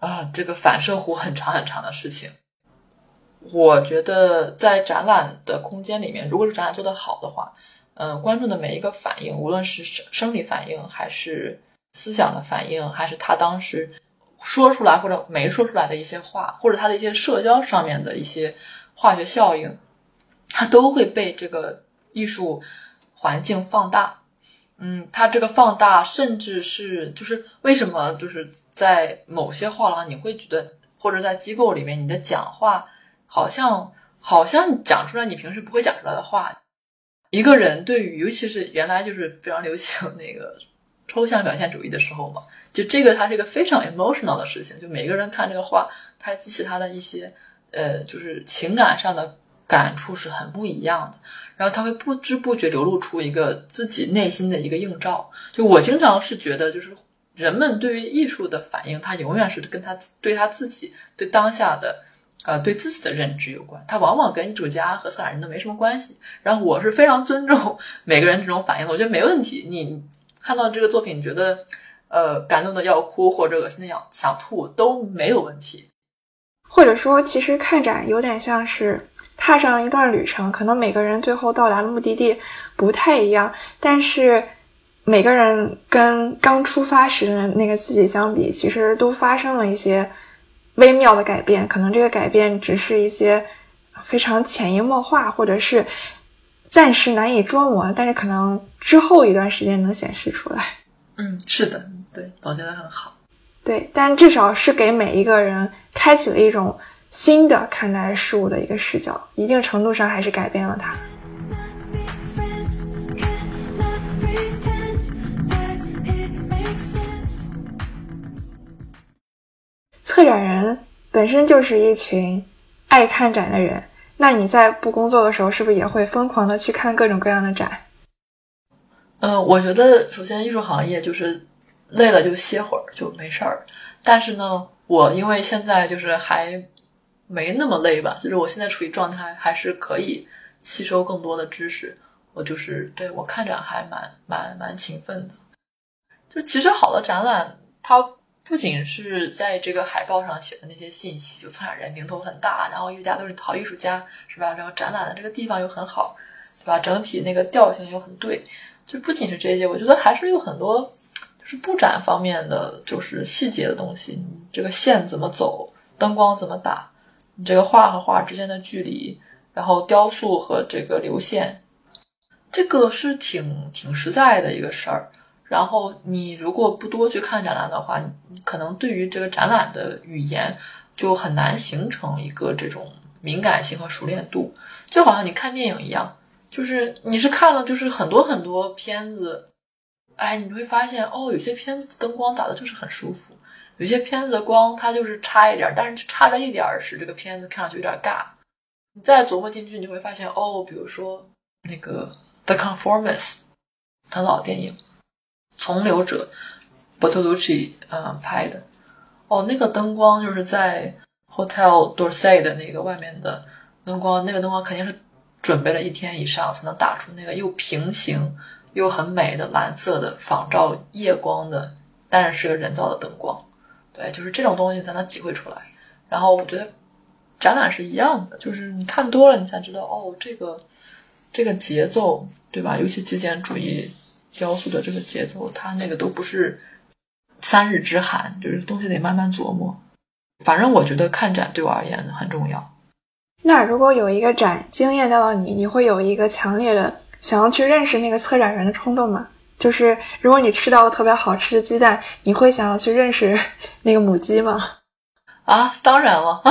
啊，这个反射弧很长很长的事情。我觉得在展览的空间里面，如果是展览做得好的话，嗯，观众的每一个反应，无论是生生理反应，还是思想的反应，还是他当时说出来或者没说出来的一些话，或者他的一些社交上面的一些化学效应。它都会被这个艺术环境放大，嗯，它这个放大，甚至是就是为什么就是在某些画廊，你会觉得，或者在机构里面，你的讲话好像好像讲出来你平时不会讲出来的话。一个人对于，尤其是原来就是非常流行 <laughs> 那个抽象表现主义的时候嘛，就这个它是一个非常 emotional 的事情，就每个人看这个画，它激起他的一些呃，就是情感上的。感触是很不一样的，然后他会不知不觉流露出一个自己内心的一个映照。就我经常是觉得，就是人们对于艺术的反应，他永远是跟他对他自己对当下的呃对自己的认知有关，他往往跟艺术家和策展人都没什么关系。然后我是非常尊重 <laughs> 每个人这种反应，我觉得没问题。你看到这个作品，觉得呃感动的要哭或者恶心的要想吐都没有问题。或者说，其实看展有点像是踏上了一段旅程，可能每个人最后到达的目的地不太一样，但是每个人跟刚出发时的那个自己相比，其实都发生了一些微妙的改变。可能这个改变只是一些非常潜移默化，或者是暂时难以捉摸，但是可能之后一段时间能显示出来。嗯，是的，对，总结的很好。对，但至少是给每一个人开启了一种新的看待事物的一个视角，一定程度上还是改变了他。策展人本身就是一群爱看展的人，那你在不工作的时候，是不是也会疯狂的去看各种各样的展？嗯，我觉得首先艺术行业就是。累了就歇会儿就没事儿，但是呢，我因为现在就是还没那么累吧，就是我现在处于状态，还是可以吸收更多的知识。我就是对我看展还蛮蛮蛮勤奋的。就其实好的展览，它不仅是在这个海报上写的那些信息，就策展人名头很大，然后艺术家都是好艺术家，是吧？然后展览的这个地方又很好，对吧？整体那个调性又很对，就不仅是这些，我觉得还是有很多。是布展方面的，就是细节的东西。你这个线怎么走，灯光怎么打，你这个画和画之间的距离，然后雕塑和这个流线，这个是挺挺实在的一个事儿。然后你如果不多去看展览的话，你可能对于这个展览的语言就很难形成一个这种敏感性和熟练度。就好像你看电影一样，就是你是看了就是很多很多片子。哎，你会发现哦，有些片子灯光打的就是很舒服，有些片子的光它就是差一点，但是差了一点使这个片子看上去有点尬。你再琢磨进去，你会发现哦，比如说那个《The Conformist》，很老电影，《从流者》，Bertolucci 嗯拍的。哦，那个灯光就是在 Hotel Dorsey 的那个外面的灯光，那个灯光肯定是准备了一天以上才能打出那个又平行。又很美的蓝色的仿照夜光的，但是是个人造的灯光，对，就是这种东西才能体会出来。然后我觉得展览是一样的，就是你看多了，你才知道哦，这个这个节奏，对吧？尤其极简主义雕塑的这个节奏，它那个都不是三日之寒，就是东西得慢慢琢磨。反正我觉得看展对我而言很重要。那如果有一个展惊艳到了你，你会有一个强烈的。想要去认识那个策展人的冲动吗？就是如果你吃到了特别好吃的鸡蛋，你会想要去认识那个母鸡吗？啊，当然了，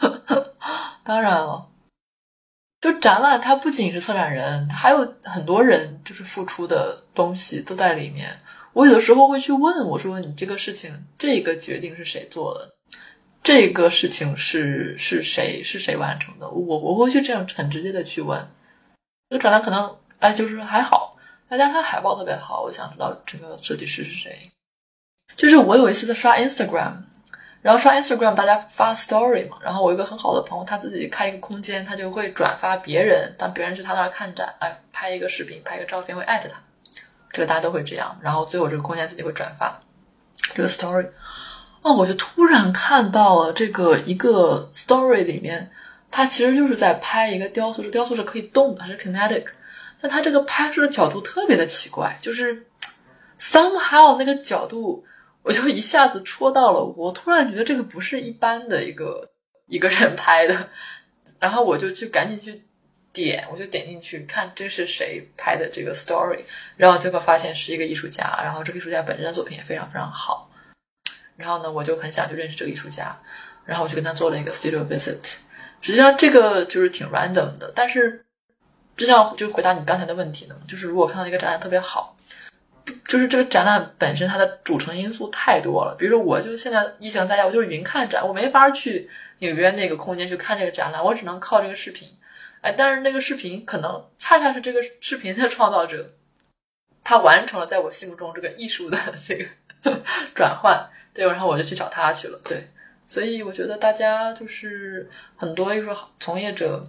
<laughs> 当然了。就展览，它不仅是策展人，还有很多人就是付出的东西都在里面。我有的时候会去问我说：“你这个事情，这个决定是谁做的？这个事情是是谁是谁完成的？”我我会去这样很直接的去问。这个展览可能哎，就是还好，大家看海报特别好。我想知道这个设计师是谁。就是我有一次在刷 Instagram，然后刷 Instagram，大家发 story 嘛。然后我一个很好的朋友，他自己开一个空间，他就会转发别人，当别人去他那儿看展，哎，拍一个视频，拍一个照片，会艾特他。这个大家都会这样。然后最后这个空间自己会转发这个 story。哦，我就突然看到了这个一个 story 里面，他其实就是在拍一个雕塑，是雕塑是可以动的，它是 kinetic，但他这个拍摄的角度特别的奇怪，就是 somehow 那个角度。我就一下子戳到了，我突然觉得这个不是一般的一个一个人拍的，然后我就去赶紧去点，我就点进去看这是谁拍的这个 story，然后结果发现是一个艺术家，然后这个艺术家本身的作品也非常非常好，然后呢，我就很想去认识这个艺术家，然后我就跟他做了一个 studio visit，实际上这个就是挺 random 的，但是就像就回答你刚才的问题呢，就是如果看到一个展览特别好。就是这个展览本身，它的组成因素太多了。比如说，我就现在疫情在家，我就是云看展，我没法去纽约那个空间去看这个展览，我只能靠这个视频。哎，但是那个视频可能恰恰是这个视频的创造者，他完成了在我心目中这个艺术的 <laughs> 这个 <laughs> 转换。对，然后我就去找他去了。对，所以我觉得大家就是很多艺术从业者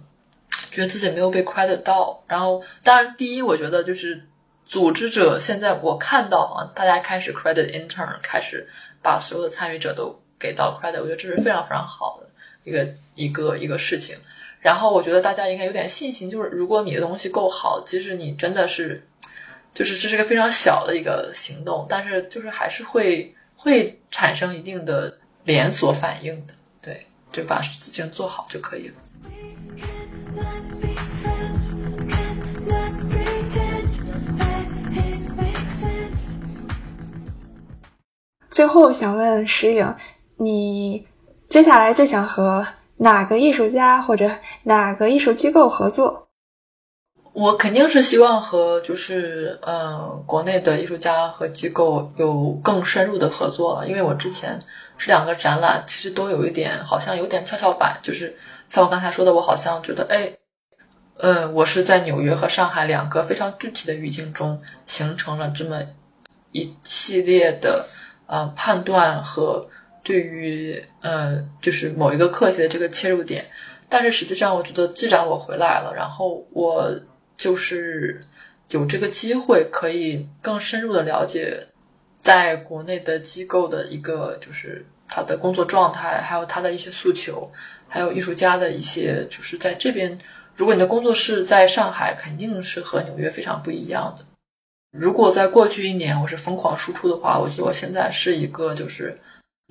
觉得自己没有被 credit 到。然后，当然，第一，我觉得就是。组织者现在我看到啊，大家开始 credit intern，开始把所有的参与者都给到 credit，我觉得这是非常非常好的一个一个一个事情。然后我觉得大家应该有点信心，就是如果你的东西够好，即使你真的是，就是这是个非常小的一个行动，但是就是还是会会产生一定的连锁反应的，对，就把事情做好就可以了。最后想问石颖，你接下来最想和哪个艺术家或者哪个艺术机构合作？我肯定是希望和就是呃国内的艺术家和机构有更深入的合作了，因为我之前这两个展览其实都有一点好像有点跷跷板，就是像我刚才说的，我好像觉得哎，呃，我是在纽约和上海两个非常具体的语境中形成了这么一系列的。呃，判断和对于呃，就是某一个课题的这个切入点，但是实际上，我觉得既然我回来了，然后我就是有这个机会，可以更深入的了解在国内的机构的一个就是他的工作状态，还有他的一些诉求，还有艺术家的一些就是在这边，如果你的工作室在上海，肯定是和纽约非常不一样的。如果在过去一年我是疯狂输出的话，我觉得我现在是一个就是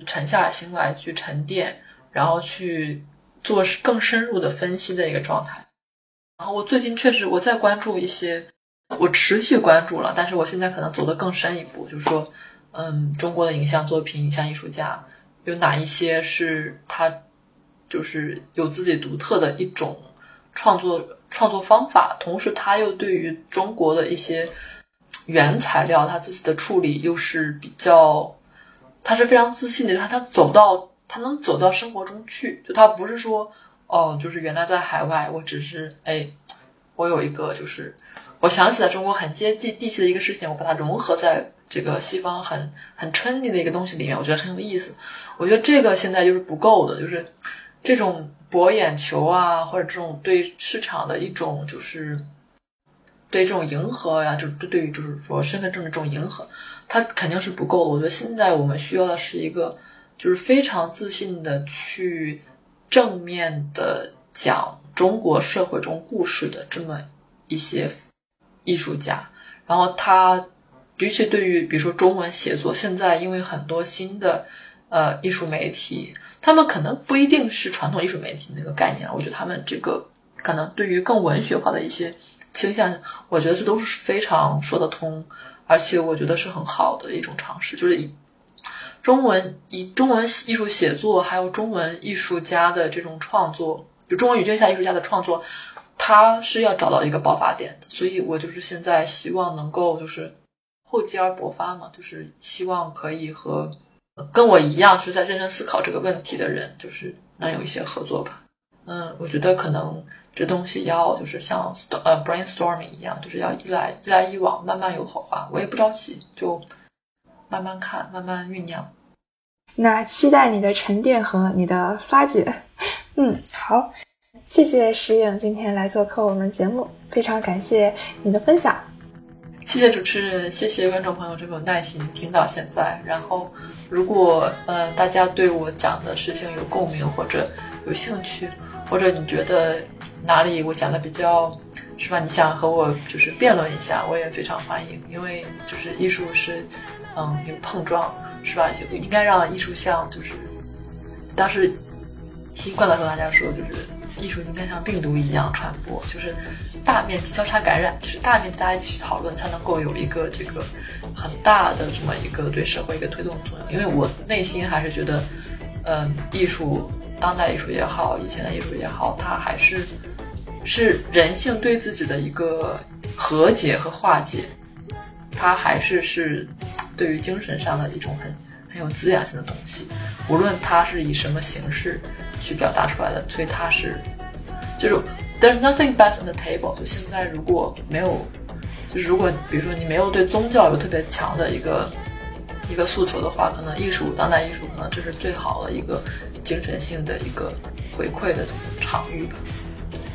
沉下心来去沉淀，然后去做更深入的分析的一个状态。然后我最近确实我在关注一些，我持续关注了，但是我现在可能走得更深一步，就是说，嗯，中国的影像作品、影像艺术家有哪一些是他就是有自己独特的一种创作创作方法，同时他又对于中国的一些。原材料，他自己的处理又是比较，他是非常自信的，他他走到他能走到生活中去，就他不是说哦，就是原来在海外，我只是哎，我有一个就是我想起来中国很接地地气的一个事情，我把它融合在这个西方很很 trendy 的一个东西里面，我觉得很有意思。我觉得这个现在就是不够的，就是这种博眼球啊，或者这种对市场的一种就是。对这种迎合呀，就就对于就是说身份证的这种迎合，它肯定是不够的。我觉得现在我们需要的是一个，就是非常自信的去正面的讲中国社会中故事的这么一些艺术家。然后他，尤其对于比如说中文写作，现在因为很多新的呃艺术媒体，他们可能不一定是传统艺术媒体那个概念。我觉得他们这个可能对于更文学化的一些。倾向，我觉得这都是非常说得通，而且我觉得是很好的一种尝试，就是以中文以中文艺术写作，还有中文艺术家的这种创作，就中文语境下艺术家的创作，他是要找到一个爆发点的。所以我就是现在希望能够就是厚积而薄发嘛，就是希望可以和跟我一样是在认真思考这个问题的人，就是能有一些合作吧。嗯，我觉得可能。这东西要就是像呃 brainstorming 一样，就是要一来一来一往，慢慢有火花。我也不着急，就慢慢看，慢慢酝酿。那期待你的沉淀和你的发掘。<laughs> 嗯，好，谢谢石影今天来做客我们节目，非常感谢你的分享。谢谢主持人，谢谢观众朋友这么耐心听到现在。然后，如果呃大家对我讲的事情有共鸣或者有兴趣，或者你觉得哪里我讲的比较，是吧？你想和我就是辩论一下，我也非常欢迎。因为就是艺术是嗯有碰撞，是吧？应该让艺术像就是当时新冠的时候大家说就是。艺术应该像病毒一样传播，就是大面积交叉感染，就是大面积大家一起讨论，才能够有一个这个很大的这么一个对社会一个推动作用。因为我内心还是觉得，嗯，艺术，当代艺术也好，以前的艺术也好，它还是是人性对自己的一个和解和化解，它还是是对于精神上的一种很很有滋养性的东西，无论它是以什么形式。去表达出来的，所以它是，就是 there's nothing best on the table。就现在如果没有，就是如果比如说你没有对宗教有特别强的一个一个诉求的话，可能艺术当代艺术可能这是最好的一个精神性的一个回馈的场域吧。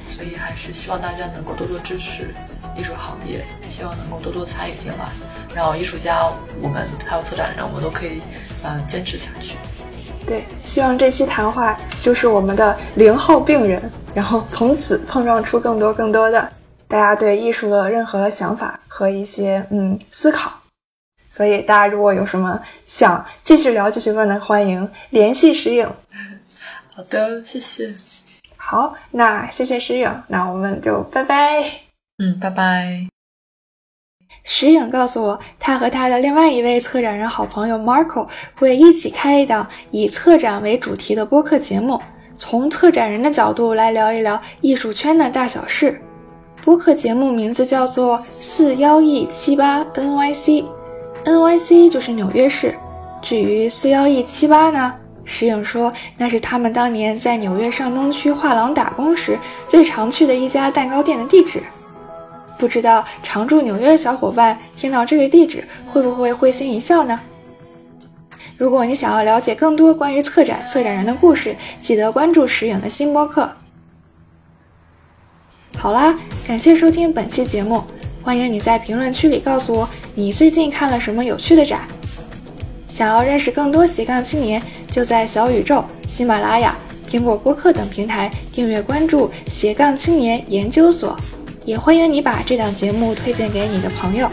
所以还是希望大家能够多多支持艺术行业，希望能够多多参与进来，然后艺术家我们还有策展人，我们都可以嗯坚持下去。对，希望这期谈话就是我们的零后病人，然后从此碰撞出更多更多的大家对艺术的任何想法和一些嗯思考。所以大家如果有什么想继续聊、继续问的，欢迎联系石影。好的，谢谢。好，那谢谢石影，那我们就拜拜。嗯，拜拜。石影告诉我，他和他的另外一位策展人好朋友 Marco 会一起开一档以策展为主题的播客节目，从策展人的角度来聊一聊艺术圈的大小事。播客节目名字叫做四幺 E 七八 NYC，NYC 就是纽约市。至于四幺 E 七八呢，石影说那是他们当年在纽约上东区画廊打工时最常去的一家蛋糕店的地址。不知道常驻纽约的小伙伴听到这个地址会不会会心一笑呢？如果你想要了解更多关于策展策展人的故事，记得关注石影的新播客。好啦，感谢收听本期节目，欢迎你在评论区里告诉我你最近看了什么有趣的展。想要认识更多斜杠青年，就在小宇宙、喜马拉雅、苹果播客等平台订阅关注斜杠青年研究所。也欢迎你把这档节目推荐给你的朋友。